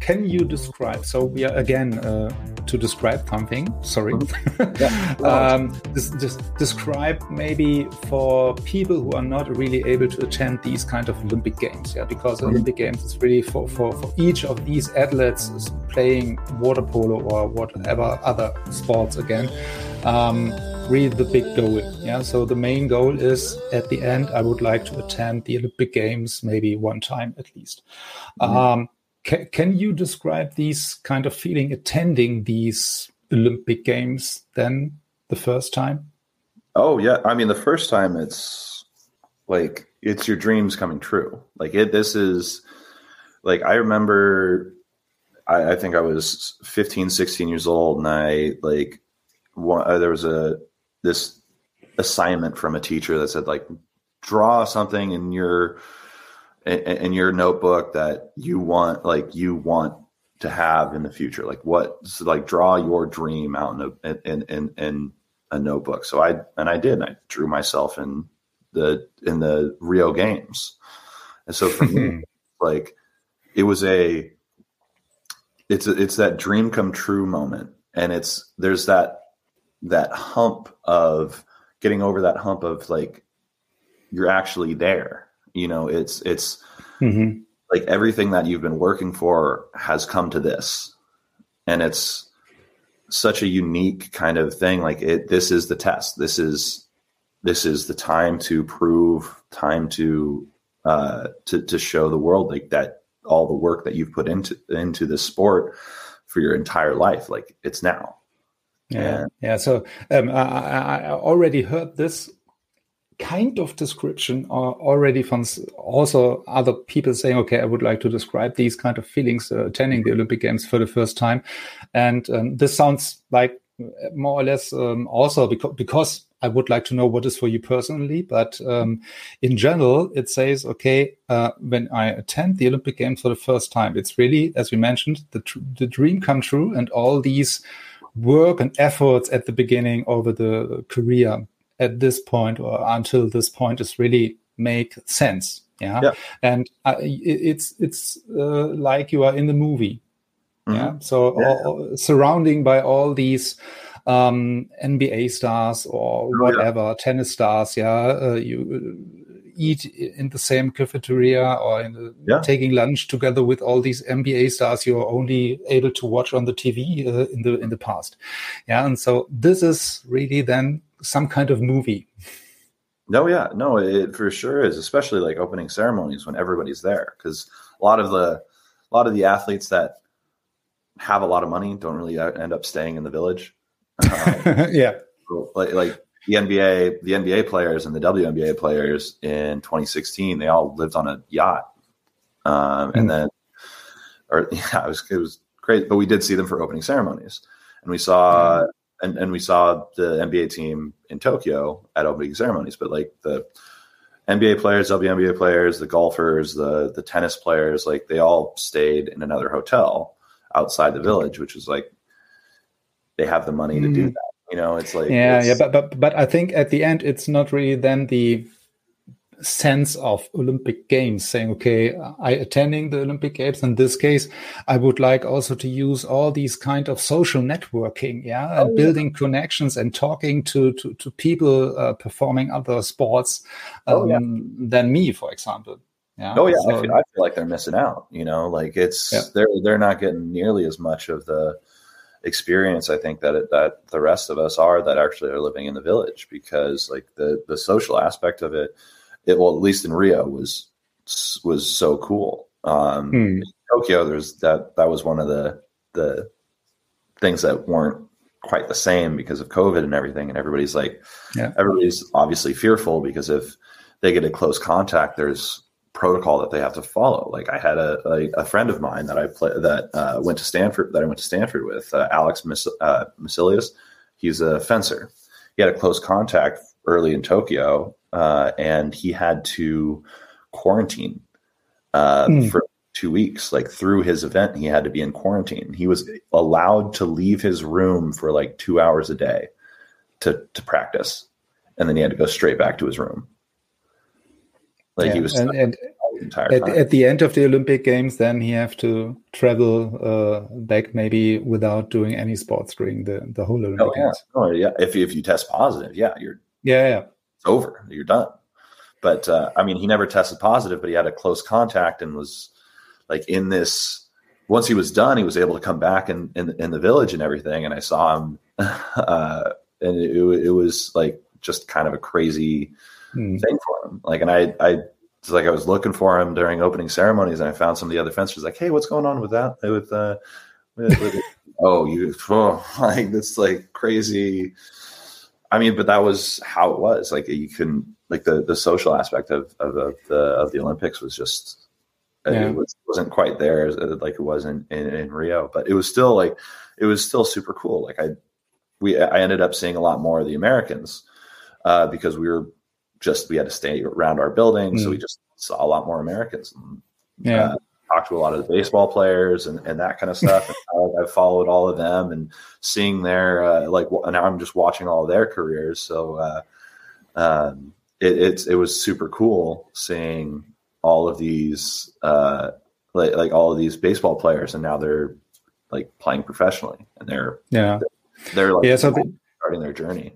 Can, you describe? So we are again uh, to describe something. Sorry, um, just, just describe maybe for people who are not really able to attend these kind of Olympic games. Yeah, because Olympic games is really for, for for each of these athletes is playing water polo or whatever other sports again. Um, really the big goal. Yeah. So the main goal is at the end, I would like to attend the Olympic Games maybe one time at least. Um, can, can you describe these kind of feeling attending these Olympic Games then the first time? Oh yeah, I mean the first time it's like it's your dreams coming true. Like it, this is like I remember. I, I think I was 15, 16 years old, and I like one, uh, there was a this assignment from a teacher that said like draw something in your in, in your notebook that you want like you want to have in the future? Like what so like draw your dream out in a in, in in a notebook. So i and i did and i drew myself in the in the rio games. And so for me like it was a it's a, it's that dream come true moment. And it's there's that that hump of getting over that hump of like you're actually there you know it's it's Mm-hmm. like everything that you've been working for has come to this. And it's such a unique kind of thing. Like it this is the test. This is this is the time to prove time to uh to to show the world like that all the work that you've put into into this sport for your entire life like it's now. Yeah, yeah. So um, I I already heard this kind of description uh, already from also other people saying, okay, I would like to describe these kind of feelings uh, attending the Olympic Games for the first time, and um, this sounds like uh, more or less um, also because because I would like to know what is for you personally, but um, in general, it says, okay, uh, when I attend the Olympic Games for the first time, it's really, as we mentioned, the tr- the dream come true, and all these work and efforts at the beginning over the career at this point or until this point is really make sense yeah, Yeah. and uh, it's it's uh, like you are in the movie yeah Mhm. so Yeah. all- surrounding by all these um nba stars or Oh, yeah. whatever tennis stars yeah uh, you uh, eat in the same cafeteria or in the, Yeah. taking lunch together with all these nba stars you're only able to watch on the tv uh, in the in the past yeah and so this is really then some kind of movie No, yeah, no, it for sure is, especially like opening ceremonies when everybody's there, because a lot of the a lot of the athletes that have a lot of money don't really uh, end up staying in the village. Uh, yeah like, like the NBA, the NBA players and the WNBA players in 2016, they all lived on a yacht, um, and Mm. then, or yeah, it was it was great. But we did see them for opening ceremonies, and we saw and and we saw the NBA team in Tokyo at opening ceremonies. But like the NBA players, WNBA players, the golfers, the the tennis players, like they all stayed in another hotel outside the village, which was like they have the money to do Mm. that. You know, it's like yeah it's- yeah but, but but i think at the end it's not really then the sense of olympic games saying okay i attending the olympic games in this case i would like also to use all these kind of social networking yeah and Oh, yeah. building connections and talking to to, to people uh, performing other sports um, Oh, yeah. than me for example yeah Oh yeah, So- I, feel, I feel like they're missing out. You know, like it's Yeah. they're they're not getting nearly as much of the experience. I think that it, that the rest of us are that actually are living in the village because like the the social aspect of it, it well at least in Rio was was so cool. Um, Hmm. Tokyo, there's that that was one of the the things that weren't quite the same because of COVID and everything. And everybody's like, yeah. everybody's obviously fearful because if they get a close contact, there's protocol that they have to follow. Like I had a, a, a friend of mine that I play that uh, went to Stanford that I went to Stanford with, uh, Alex Mis- uh, He's a fencer. He had a close contact early in Tokyo, uh, and he had to quarantine mm. for two weeks. Like through his event, he had to be in quarantine. He was allowed to leave his room for like two hours a day to to practice, and then he had to go straight back to his room. Like yeah, he was and, and at, at, the end of the Olympic Games, then he have to travel uh, back maybe without doing any sports during the, the whole Olympic oh, yeah. Games. Oh yeah, if if you test positive, yeah, you're yeah, yeah. It's over. You're done. But uh, I mean, he never tested positive, but he had a close contact and was like in this. Once he was done, he was able to come back in in, in the village and everything. And I saw him, uh, and it, it was like just kind of a crazy mm. thing for him. Like, and I, I, it's like I was looking for him during opening ceremonies, and I found some of the other fencers like, "Hey, what's going on with that?" With, uh, with, with oh, you, oh, like that's like crazy. I mean, but that was how it was. Like you couldn't like the the social aspect of of, of the of the Olympics was just yeah. it was, wasn't quite there as, like it was in, in, in Rio, but it was still like it was still super cool. Like I we I ended up seeing a lot more of the Americans uh, because we were just we had to stay around our building, mm. so we mm. just saw a lot more Americans. And, yeah. Uh, talked to a lot of the baseball players and, and that kind of stuff. and I've followed all of them and seeing their uh, like now I'm just watching all their careers. So uh, um, it, it's it was super cool seeing all of these uh, like like all of these baseball players, and now they're like playing professionally, and they're yeah they're, they're like yeah, so starting their journey.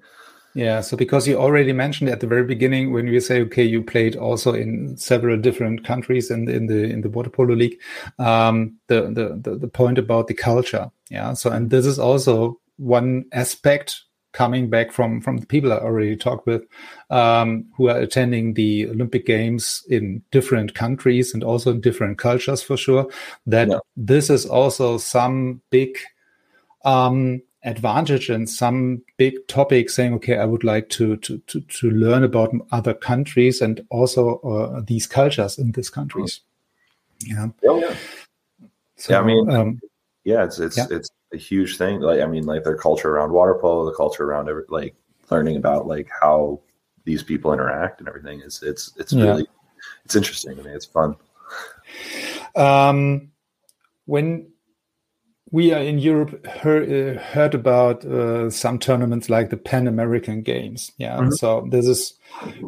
Yeah, so because you already mentioned at the very beginning when we say okay, you played also in several different countries in the in the in the water polo league, um, the, the the the point about the culture, yeah. So and this is also one aspect coming back from from the people I already talked with, um, who are attending the Olympic Games in different countries and also in different cultures for sure. That yeah. this is also some big um, advantage and some big topic saying, okay, I would like to to to, to learn about other countries and also uh, these cultures in these countries. Yeah. Oh, yeah. So, yeah, I mean, um, yeah, it's it's yeah. it's a huge thing. Like, I mean, like their culture around water polo, the culture around every, like learning about like how these people interact and everything is it's it's yeah. really it's interesting. I mean, it's fun. Um, when we are in Europe heard, uh, heard about uh, some tournaments like the Pan American Games. Yeah, mm -hmm. so this is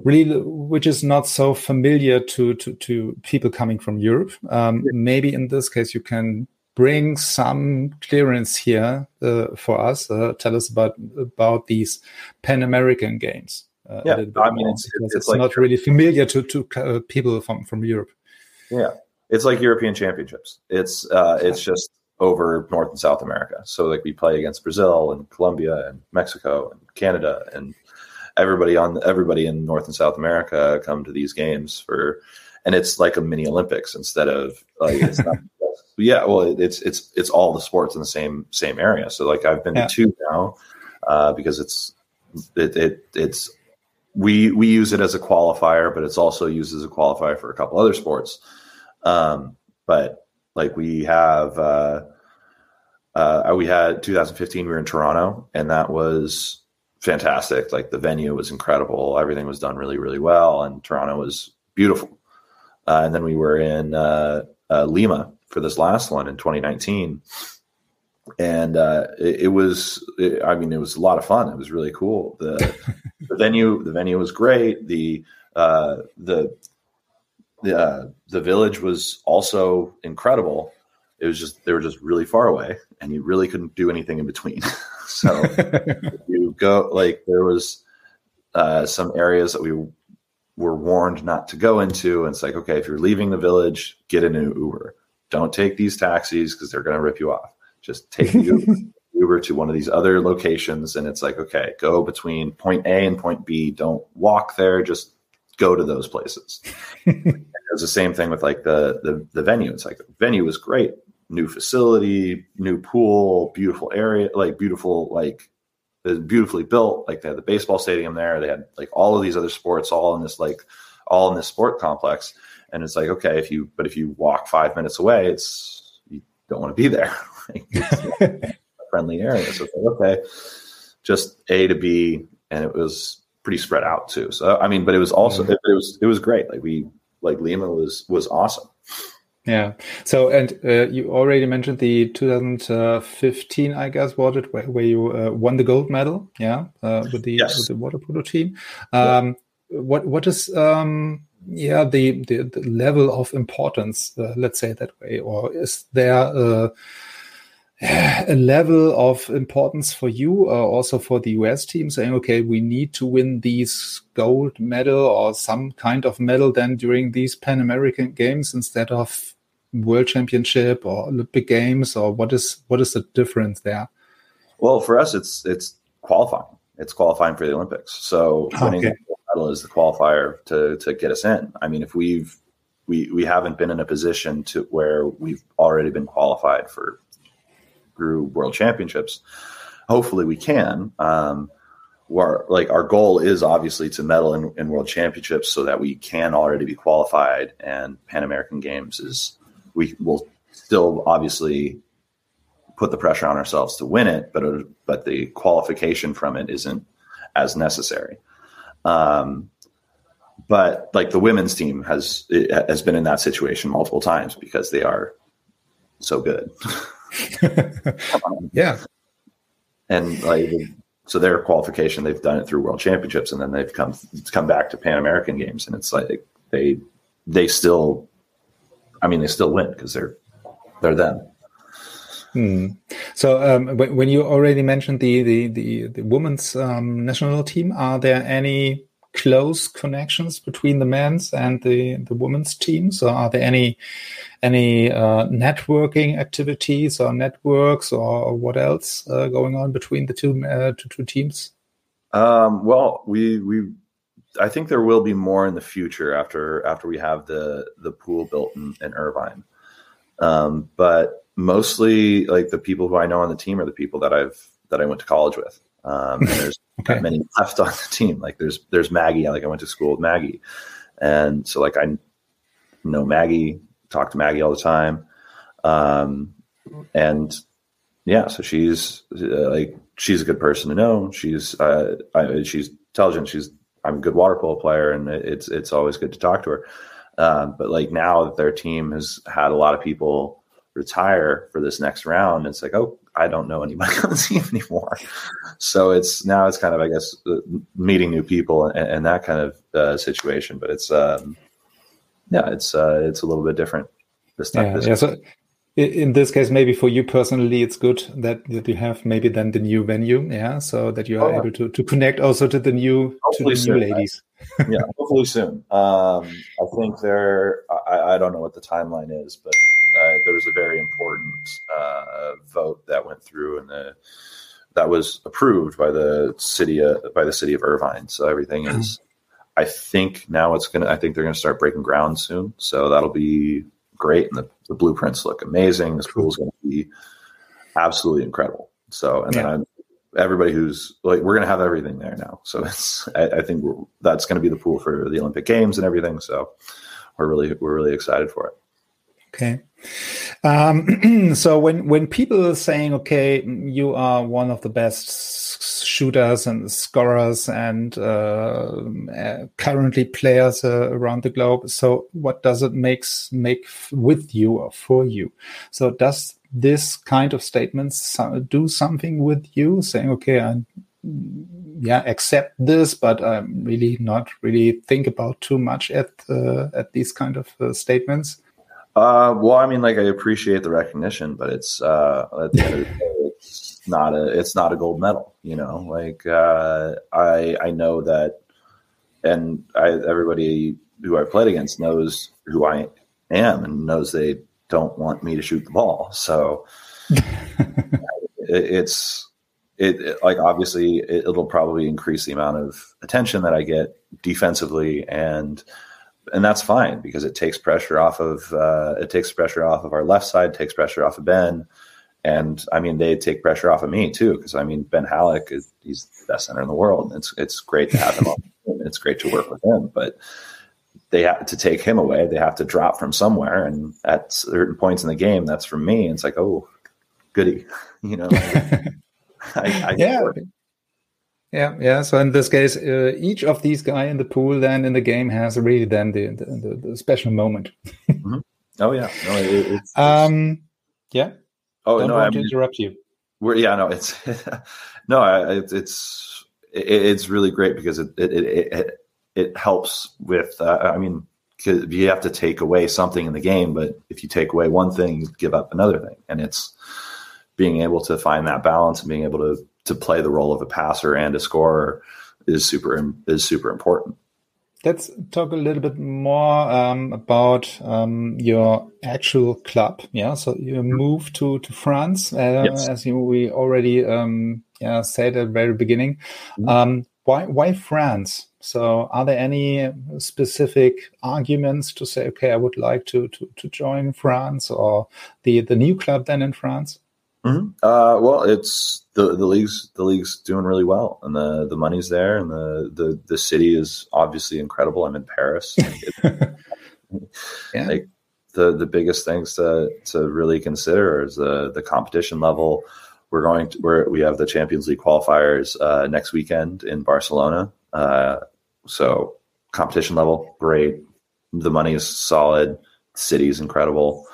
really which is not so familiar to to, to people coming from Europe. Um, yeah. Maybe in this case, you can bring some clearance here uh, for us. Uh, tell us about about these Pan American Games. Uh, yeah, I mean, it's, it's, it's like not really familiar to to uh, people from from Europe. Yeah, it's like European Championships. It's uh, it's just over North and South America. So like we play against Brazil and Colombia and Mexico and Canada and everybody on everybody in North and South America come to these games for and it's like a mini Olympics instead of like it's not yeah, well, it's it's it's all the sports in the same same area. So like I've been yeah. to two now uh, because it's it, it it's we we use it as a qualifier, but it's also used as a qualifier for a couple other sports. Um, but like we have uh, uh, we had 2015, we were in Toronto, and that was fantastic. Like the venue was incredible, everything was done really really well, and Toronto was beautiful. Uh, and then we were in uh, uh, Lima for this last one in 2019 and uh, it, it, was it, i mean it was a lot of fun. It was really cool. The, the venue the venue was great. The uh, the the uh, the village was also incredible it was just they were just really far away and you really couldn't do anything in between so you go like there was uh, some areas that we were warned not to go into and it's like okay if you're leaving the village get in an uber don't take these taxis because they're going to rip you off. Just take Uber, Uber to one of these other locations, and it's like, okay, go between point A and point B. Don't walk there. Just go to those places. it was the same thing with like the the the venue. It's like the venue was great, new facility, new pool, beautiful area, like beautiful like beautifully built. Like they had the baseball stadium there. They had like all of these other sports all in this like all in this sport complex. And it's like okay, if you but if you walk five minutes away, it's you don't want to be there. like, friendly area. So it's like okay, just A to B, and it was pretty spread out too. So I mean, but it was also it, it was it was great. Like we like Lima was was awesome. Yeah. So, and uh, you already mentioned the 2015, I guess, was it where, where you uh, won the gold medal? Yeah, uh, with the Yes. with the water polo team. Um, What what is um, yeah the, the the level of importance? Uh, let's say it that way, or is there a, level of importance for you, uh, also for the US team, saying, okay, we need to win these gold medal or some kind of medal then during these Pan American Games instead of World Championship or Olympic Games, or what is what is the difference there? Well, for us, it's it's qualifying. It's qualifying for the Olympics. So winning Okay. the gold medal is the qualifier to to get us in. I mean, if we've we we haven't been in a position to where we've already been qualified for through World Championships. Hopefully, we can. Um, where like our goal is obviously to medal in, in World Championships so that we can already be qualified, and Pan American Games is we will still obviously put the pressure on ourselves to win it, but it, but the qualification from it isn't as necessary. Um, but like the women's team has has been in that situation multiple times because they are so good, Yeah. and like so their qualification they've done it through World Championships, and then they've come come back to Pan American Games, and it's like they they still, I mean, they still win because they're they're them. Hmm. So um, when, you already mentioned the the the, the women's um, national team, are there any close connections between the men's and the the women's teams? Or are there any any uh, networking activities or networks or what else uh, going on between the two uh, two, two teams? Um, well, we we I think there will be more in the future after after we have the the pool built in, in Irvine. Um, but mostly, like the people who I know on the team are the people that I've that I went to college with. Um, and there's Okay. not many left on the team. Like there's there's Maggie. Like I went to school with Maggie, and so like I know Maggie, talk to Maggie all the time, um, and yeah, so she's uh, like she's a good person to know. She's uh, I, she's intelligent. She's I'm a good water polo player, and it's it's always good to talk to her. Um, but like now that their team has had a lot of people retire for this next round, it's like oh I don't know anybody on the team anymore. So it's now it's kind of I guess uh, meeting new people and, and that kind of uh, situation. But it's um, yeah, it's uh, it's a little bit different this time. Yeah, this yeah. So in this case, maybe for you personally, it's good that, that you have maybe then the new venue, yeah, so that you are Oh, able to, to connect also to the new to Hopefully the soon, new ladies. yeah, hopefully soon. Um, I think there. I, I don't know what the timeline is, but there was a very important uh, vote that went through, and the that was approved by the city uh, by the city of Irvine. So everything is. I think now it's gonna. I think they're gonna start breaking ground soon. So that'll be great, and the, the blueprints look amazing. This pool's gonna be absolutely incredible. So, and then I'm everybody who's like we're going to have everything there now so it's i, I think we're, that's going to be the pool for the olympic games and everything so we're really we're really excited for it Okay. Um, so when when people are saying, okay, you are one of the best shooters and scorers and uh, uh, currently players uh, around the globe, so what does it makes make with you or for you? So does this kind of statements do something with you, saying, okay, I yeah accept this, but I'm really not really think about too much at uh, at these kind of uh, statements. Uh well i mean like i appreciate the recognition but it's uh at the end of the day, it's not a it's not a gold medal you know? Like uh i i know that and i everybody who i've played against knows who i am and knows they don't want me to shoot the ball. So it, it's it, it- like obviously it, it'll probably increase the amount of attention that I get defensively and and that's fine because it takes pressure off of uh, it takes pressure off of our left side, takes pressure off of Ben, and I mean they take pressure off of me too because I mean Ben Hallock is he's the best center in the world. It's it's great to have him on. It's great to work with him, but they have to take him away. They have to drop from somewhere, and at certain points in the game, that's from me. And it's like, oh, goody, you know. I, I yeah. Yeah, yeah. So in this case, uh, each of these guy in the pool then in the game has really then the the, the special moment. mm-hmm. Oh yeah, no, it, it's, it's, um, yeah. Oh Don't no, I mean, to interrupt you. We're yeah, no, it's no, it's it's it's really great because it it it, it helps with. Uh, I mean, you have to take away something in the game, but if you take away one thing, you give up another thing, and it's being able to find that balance and being able to to play the role of a passer and a scorer is super is super important. Let's talk a little bit more um, about um, your actual club. Yeah, so you mm-hmm. moved to to France, uh, yes. as you, we already um, yeah, said at the very beginning. Mm-hmm. Um, why why France? So, are there any specific arguments to say, okay, I would like to to, to join France or the the new club then in France? Mm-hmm. Uh, well, it's the the league's the league's doing really well, and the the money's there, and the the the city is obviously incredible. I'm in Paris. yeah. Like the the biggest things to to really consider is the the competition level. We're going to we're, we have the Champions League qualifiers uh, next weekend in Barcelona. Uh, so competition level, great. The money is solid. The city is incredible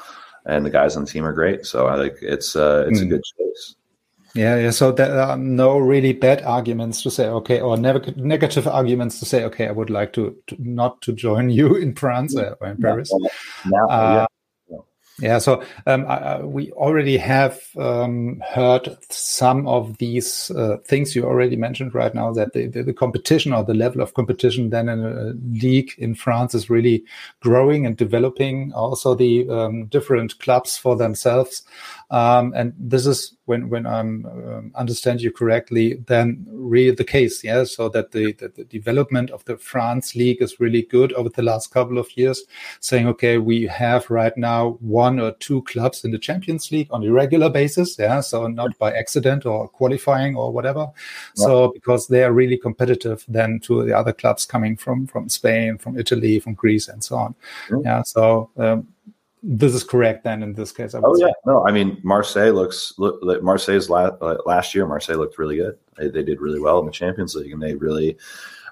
and the guys on the team are great. So I think it's uh, it's mm. a good choice. Yeah, yeah. So there are no really bad arguments to say okay, or ne- negative arguments to say okay, I would like to, to not to join you in France or in Paris. Uh, yeah. Yeah, so um, I, we already have um, heard some of these uh, things you already mentioned right now that the, the, the, competition or the level of competition then in a league in France is really growing and developing. Also, the um, different clubs for themselves um, and this is when when I um, understand you correctly, then really the case, yeah. So that the, that the development of the France league is really good over the last couple of years. Saying, okay, we have right now one or two clubs in the Champions League on a regular basis, yeah. So not by accident or qualifying or whatever. Yeah. So because they are really competitive then to the other clubs coming from from Spain, from Italy, from Greece, and so on. Yeah. So um, this is correct then in this case. oh yeah, no, I mean Marseille looks look, Marseille's last last year. Marseille looked really good. They, they, did really well in the Champions League, and they really,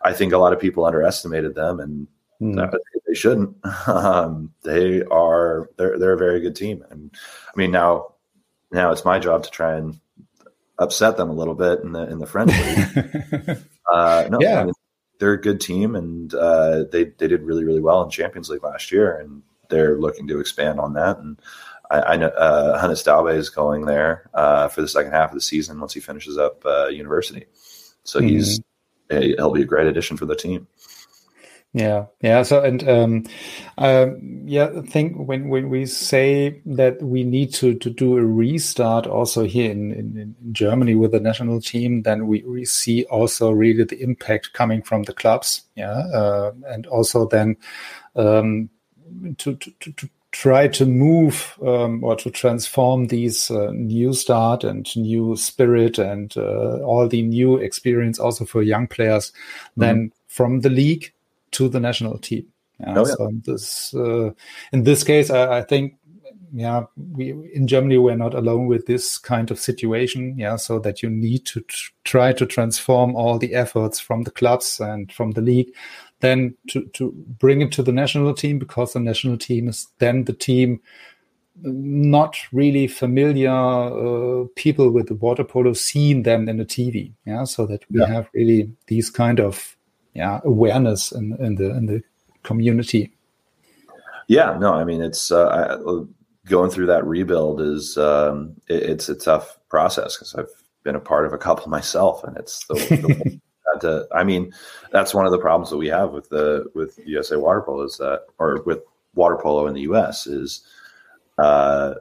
I think a lot of people underestimated them, and mm. they shouldn't. Um, they are they're they're a very good team, and I mean now now it's my job to try and upset them a little bit in the in the French league. uh, no, yeah. I mean, they're a good team, and uh, they they did really really well in Champions League last year, and they're looking to expand on that. And I, I know uh, Hannes Daube is going there uh, for the second half of the season once he finishes up uh, university. So mm-hmm. he's a, he'll be a great addition for the team. Yeah, yeah. So and um, um, yeah, I think when when we say that we need to to do a restart also here in, in, in Germany with the national team, then we, we see also really the impact coming from the clubs. Yeah, uh, and also then um, to, to, to try to move um, or to transform these uh, new start and new spirit and uh, all the new experience also for young players mm-hmm. then from the league to the national team. Yeah, oh, yeah. So this, uh, in this case, I, I, think, yeah, we in Germany we're not alone with this kind of situation. Yeah, so that you need to tr- try to transform all the efforts from the clubs and from the league then to, to bring it to the national team because the national team is then the team not really familiar uh, people with the water polo seeing them in the TV. Yeah, so that we yeah. have really these kind of yeah awareness in, in the in the community. Yeah, no, I mean it's uh, going through that rebuild is um, it, it's a tough process because I've been a part of a couple myself, and it's the, the to, I mean, that's one of the problems that we have with the with USA water polo is that, or with water polo in the U.S. is uh,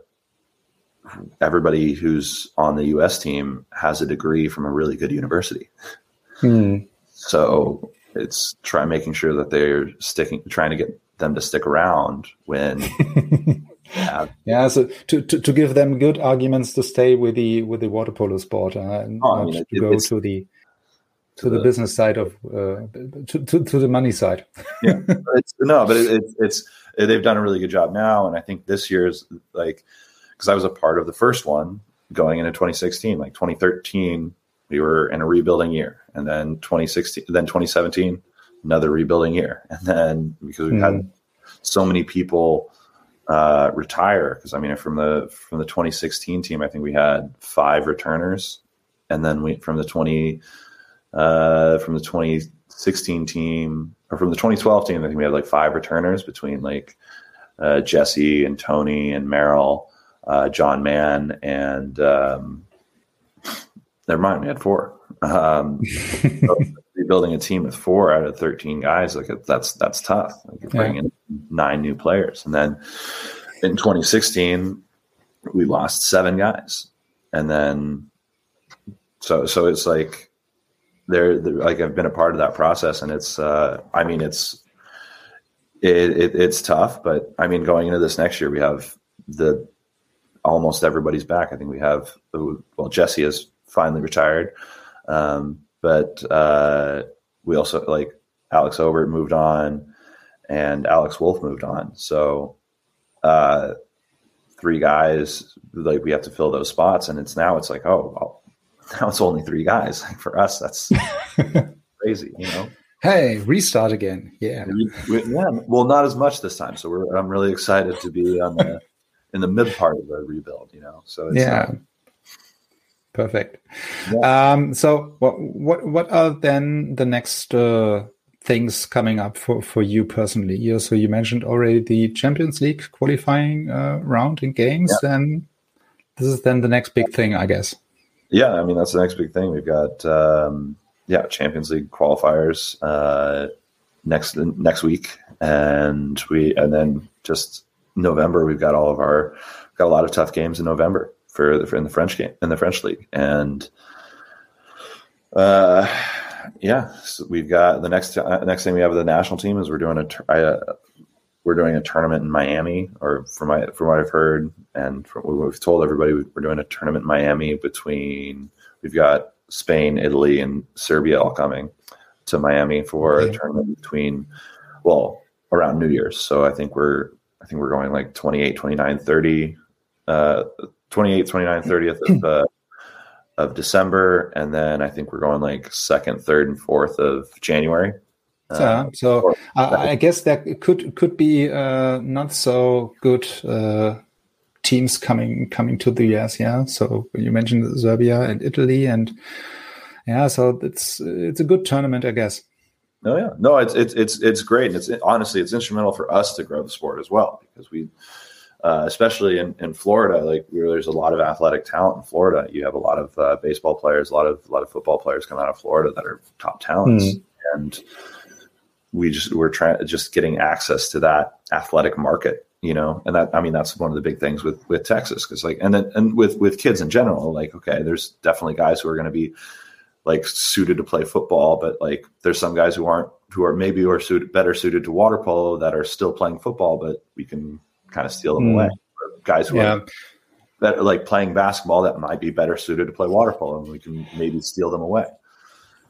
everybody who's on the U.S. team has a degree from a really good university. Hmm. So it's try making sure that they're sticking, trying to get them to stick around when. yeah. yeah, so to, to, to give them good arguments to stay with the with the water polo sport uh, and oh, not I mean, to it, go to the to the, the, business side of uh, to, to, to the money side. yeah, it's, no, but it, it, it's they've done a really good job now, and I think this year's like because I was a part of the first one going into 2016, like 2013, we were in a rebuilding year, and then 2016, then 2017, another rebuilding year, and then because we've mm. had hmm. so many people uh, retire, because I mean from the from the 2016 team, I think we had five returners, and then we from the 20 uh, from the 2016 team or from the 2012 team, I think we had like five returners between like uh, Jesse and Tony and Merrill, uh, John Mann, and um, never mind, we had four. Um, building a team with four out of 13 guys, like that's that's tough. Like you're bringing yeah. nine new players, and then in 2016 we lost seven guys, and then so so it's like they're, like I've been a part of that process, and it's uh, I mean it's it, it, it's tough, but I mean going into this next year we have the almost everybody's back. I think we have well Jesse has finally retired, um, but uh, we also like Alex Obert moved on, and Alex Wolf moved on. So uh, three guys like we have to fill those spots, and it's now it's like oh well, now it's only three guys. Like For us, that's crazy, you know. Hey, restart again. Yeah. We, yeah. Well, not as much this time. So we're, I'm really excited to be on the in the mid part of the rebuild. You know. So yeah. Uh, Perfect. Yeah. Um, so what what what are then the next uh, things coming up for, for you personally? Yeah, so you mentioned already the Champions League qualifying uh, round in games, yeah. and this is then the next big thing, I guess. Yeah, I mean that's the next big thing. We've got um, yeah Champions League qualifiers uh, next next week, and we and then just November we've got all of our got a lot of tough games in November for the for in the French game in the French league, and uh, yeah, so we've got the next uh, next thing we have the national team is we're doing a uh, we're doing a tournament in Miami, or from my from what I've heard and from what we've told everybody, we're doing a tournament in Miami between we've got Spain, Italy, and Serbia all coming to Miami for okay. a tournament between well around New Year's. So I think we're I think we're going like 28, 29, 30, uh, 28, 29, 30th of, uh, of December, and then I think we're going like second, third, and fourth of January. Uh, so I guess that could could be uh, not so good uh, teams coming coming to the US. Yeah. So you mentioned Serbia and Italy, and yeah, so it's it's a good tournament, I guess. Oh yeah, no, it's it's it's it's great, and it's honestly it's instrumental for us to grow the sport as well because we. Uh, especially in, in Florida, like there's a lot of athletic talent in Florida. You have a lot of uh, baseball players, a lot of a lot of football players come out of Florida that are top talents, mm. and we just we're trying just getting access to that athletic market you know and that i mean that's one of the big things with with texas because like and then and with with kids in general like okay there's definitely guys who are going to be like suited to play football but like there's some guys who aren't who are maybe who are suited better suited to water polo that are still playing football but we can kind of steal them mm. away or guys who yeah. are that are like playing basketball that might be better suited to play water polo and we can maybe steal them away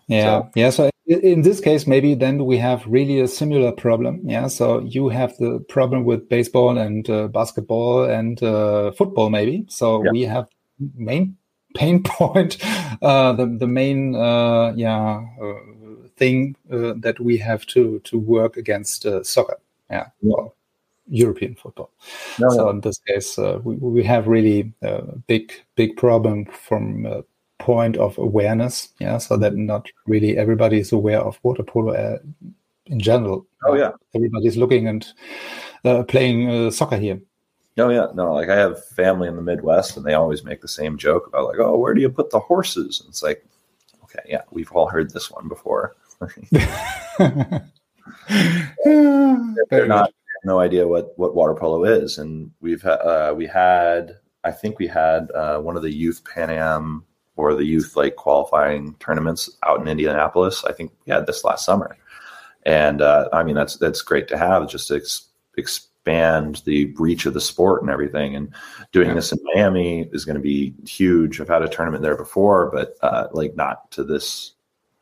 yeah so, yeah so in this case maybe then we have really a similar problem yeah so you have the problem with baseball and uh, basketball and uh, football maybe so yeah. we have main pain point uh, the, the main uh, yeah uh, thing uh, that we have to to work against soccer yeah, yeah. European football. No, so no. in this case, we, we have really a big big problem from point of awareness. Yeah, so that not really everybody is aware of water polo uh, in general. Oh yeah, everybody's looking and uh, playing uh, soccer here. Oh yeah, no, like I have family in the Midwest, and they always make the same joke about like, oh, where do you put the horses? And it's like, okay, yeah, we've all heard this one before. They're not no idea what what water polo is, and we've uh, we had I think we had uh, one of the youth Pan Am or the youth like qualifying tournaments out in Indianapolis. I think we had this last summer, and uh, I mean that's that's great to have just to ex- expand the reach of the sport and everything. And doing yeah. this in Miami is going to be huge. I've had a tournament there before, but uh, like not to this,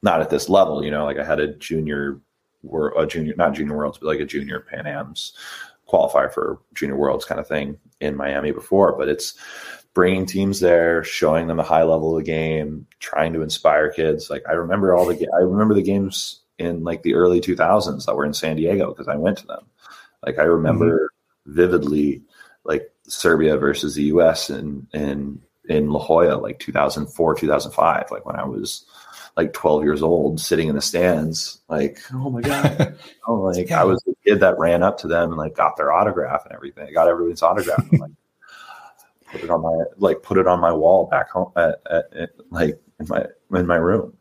not at this level. You know, like I had a junior, a junior, not junior worlds, but like a junior Pan Am's qualify for junior worlds kind of thing in Miami before. But it's bringing teams there, showing them a high level of the game, trying to inspire kids. Like I remember all the, I remember the games in like the early 2000s that were in San Diego because I went to them. Like I remember mm-hmm. vividly, like Serbia versus the U.S. in in in La Jolla, like 2004, 2005, like when I was like 12 years old, sitting in the stands, like oh my god, oh like yeah. I was the kid that ran up to them and like got their autograph and everything. I got everyone's autograph. And, like put it on my like put it on my wall back home at, at, at like in my in my room.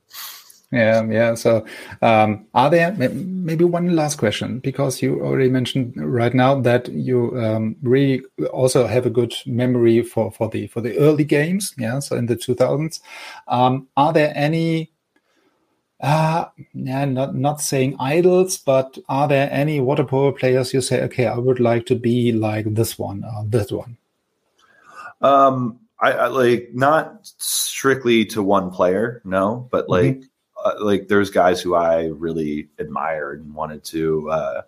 Yeah, yeah. So, um, are there maybe one last question because you already mentioned right now that you um, really also have a good memory for for the for the early games. Yeah, so in the two thousands, um, are there any? Uh, yeah, not not saying idols, but are there any water polo players you say, okay, I would like to be like this one or this one? Um, I, I, like not strictly to one player, no, but mm-hmm. like mm -hmm uh, like there's guys who I really admired and wanted to uh,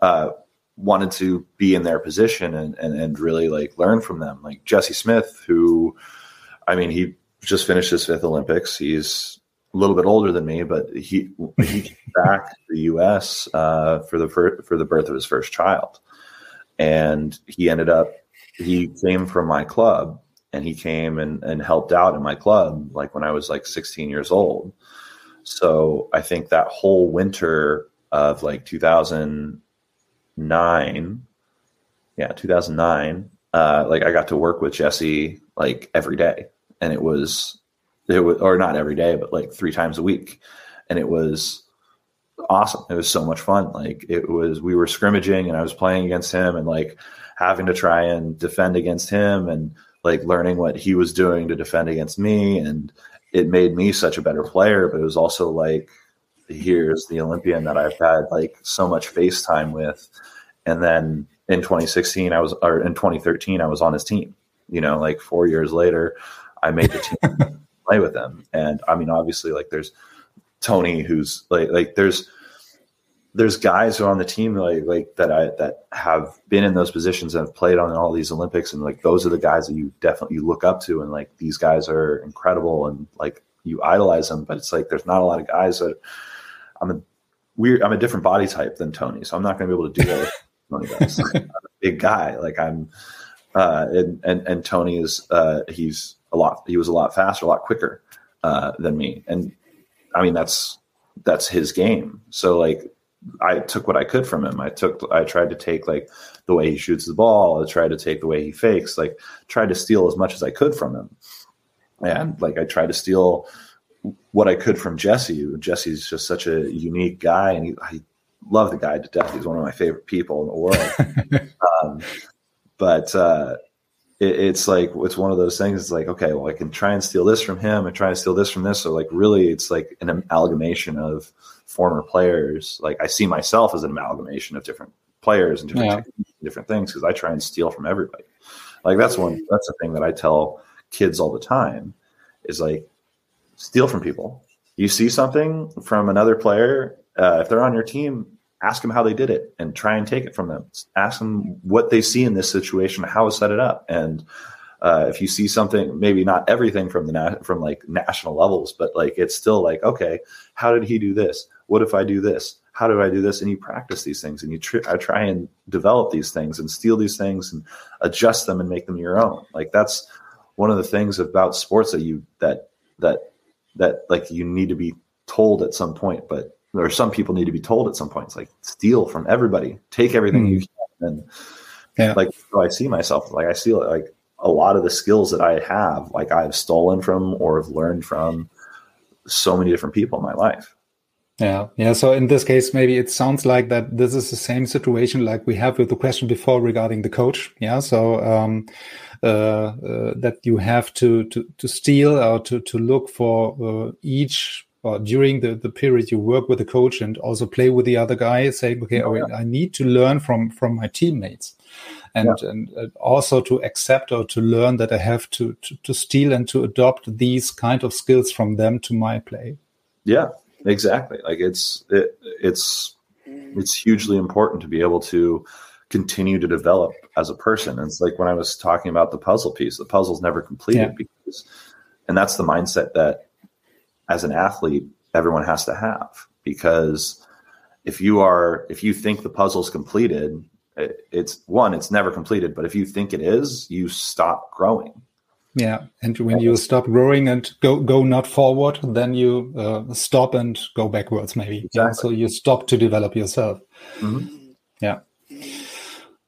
uh, wanted to be in their position and, and and really like learn from them. Like Jesse Smith, who I mean, he just finished his fifth Olympics. He's a little bit older than me, but he he came back to the U.S. Uh, for the fir- for the birth of his first child, and he ended up he came from my club and he came and, and helped out in my club like when I was like 16 years old. So I think that whole winter of like 2009, yeah, 2009, uh, like I got to work with Jesse like every day, and it was it was or not every day, but like three times a week, and it was awesome. It was so much fun. Like it was, we were scrimmaging, and I was playing against him, and like having to try and defend against him, and like learning what he was doing to defend against me, and it made me such a better player, but it was also like, here's the Olympian that I've had like so much FaceTime with. And then in 2016, I was, or in 2013, I was on his team. You know, like four years later, I made the team play with him. And I mean, obviously, like there's Tony, who's like, like there's, there's guys who are on the team like like that I that have been in those positions and have played on all these Olympics and like those are the guys that you definitely you look up to and like these guys are incredible and like you idolize them but it's like there's not a lot of guys that I'm a weird I'm a different body type than Tony so I'm not going to be able to do that Tony does I'm a big guy like I'm uh and and, and Tony is uh he's a lot he was a lot faster a lot quicker uh than me and I mean that's that's his game. So like I took what I could from him. I took, I tried to take like the way he shoots the ball. I tried to take the way he fakes, like tried to steal as much as I could from him. And like I tried to steal what I could from Jesse. Jesse's just such a unique guy, and he, I love the guy to death. He's one of my favorite people in the world. um, but uh, it, it's like it's one of those things. It's like okay, well, I can try and steal this from him, and try and steal this from this. So like really, it's like an amalgamation of former players. Like I see myself as an amalgamation of different players and different yeah. different things because I try and steal from everybody. Like that's one that's the thing that I tell kids all the time is like steal from people. You see something from another player, uh, if they're on your team, ask them how they did it and try and take it from them. Ask them what they see in this situation, how to set it up, and uh, if you see something, maybe not everything from the na- from like national levels, but like it's still like, okay, how did he do this? What if I do this? How do I do this? And you practice these things, and you tr- I try and develop these things and steal these things and adjust them and make them your own. Like that's one of the things about sports that you that that that like you need to be told at some point, but or some people need to be told at some point. It's like steal from everybody, take everything mm. you can, and yeah. like so I see myself like I see like a lot of the skills that I have, like I've stolen from or have learned from so many different people in my life. Yeah, yeah. So in this case, maybe it sounds like that this is the same situation like we have with the question before regarding the coach. Yeah. So um, uh, uh, that you have to to to steal or to to look for uh, each or during the, the period you work with the coach and also play with the other guy, saying, okay, oh, yeah. I need to learn from from my teammates. And, yeah. and uh, also to accept or to learn that I have to, to, to steal and to adopt these kind of skills from them to my play. Yeah, exactly. Like it's it, it's it's hugely important to be able to continue to develop as a person. And it's like when I was talking about the puzzle piece, the puzzle's never completed yeah. because, and that's the mindset that as an athlete, everyone has to have because if you are, if you think the puzzle's completed, it, it's one, it's never completed. But if you think it is, you stop growing. Yeah, and when you stop growing and go go not forward, then you uh, stop and go backwards, maybe. Exactly. Yeah, so you stop to develop yourself. Mm-hmm. Yeah.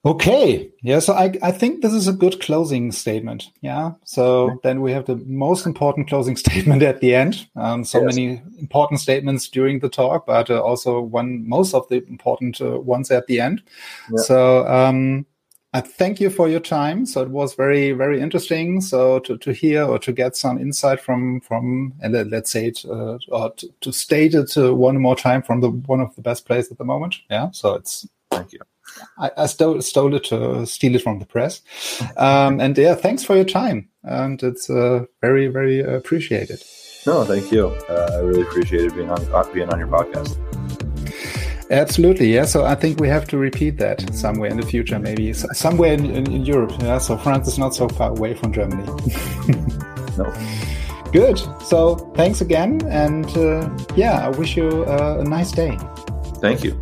Okay. Yeah. So I, I think this is a good closing statement. Yeah. So okay. then we have the most important closing statement at the end. Um, so yes. many important statements during the talk, but uh, also one, most of the important uh, ones at the end. Yeah. So, um, I thank you for your time. So it was very, very interesting. So to, to hear or to get some insight from, from, and let's say it, uh, or to, to state it uh, one more time from the, one of the best players at the moment. Yeah. So it's, thank you. I, I stole, stole it to steal it from the press. Um, and yeah, thanks for your time. And it's uh, very, very appreciated. No, thank you. Uh, I really appreciated being on, uh, being on your podcast. Absolutely, yeah. So I think we have to repeat that somewhere in the future, maybe somewhere in, in, in Europe. Yeah. So France is not so far away from Germany. no. Good. So thanks again, and uh, yeah, I wish you uh, a nice day. Thank you.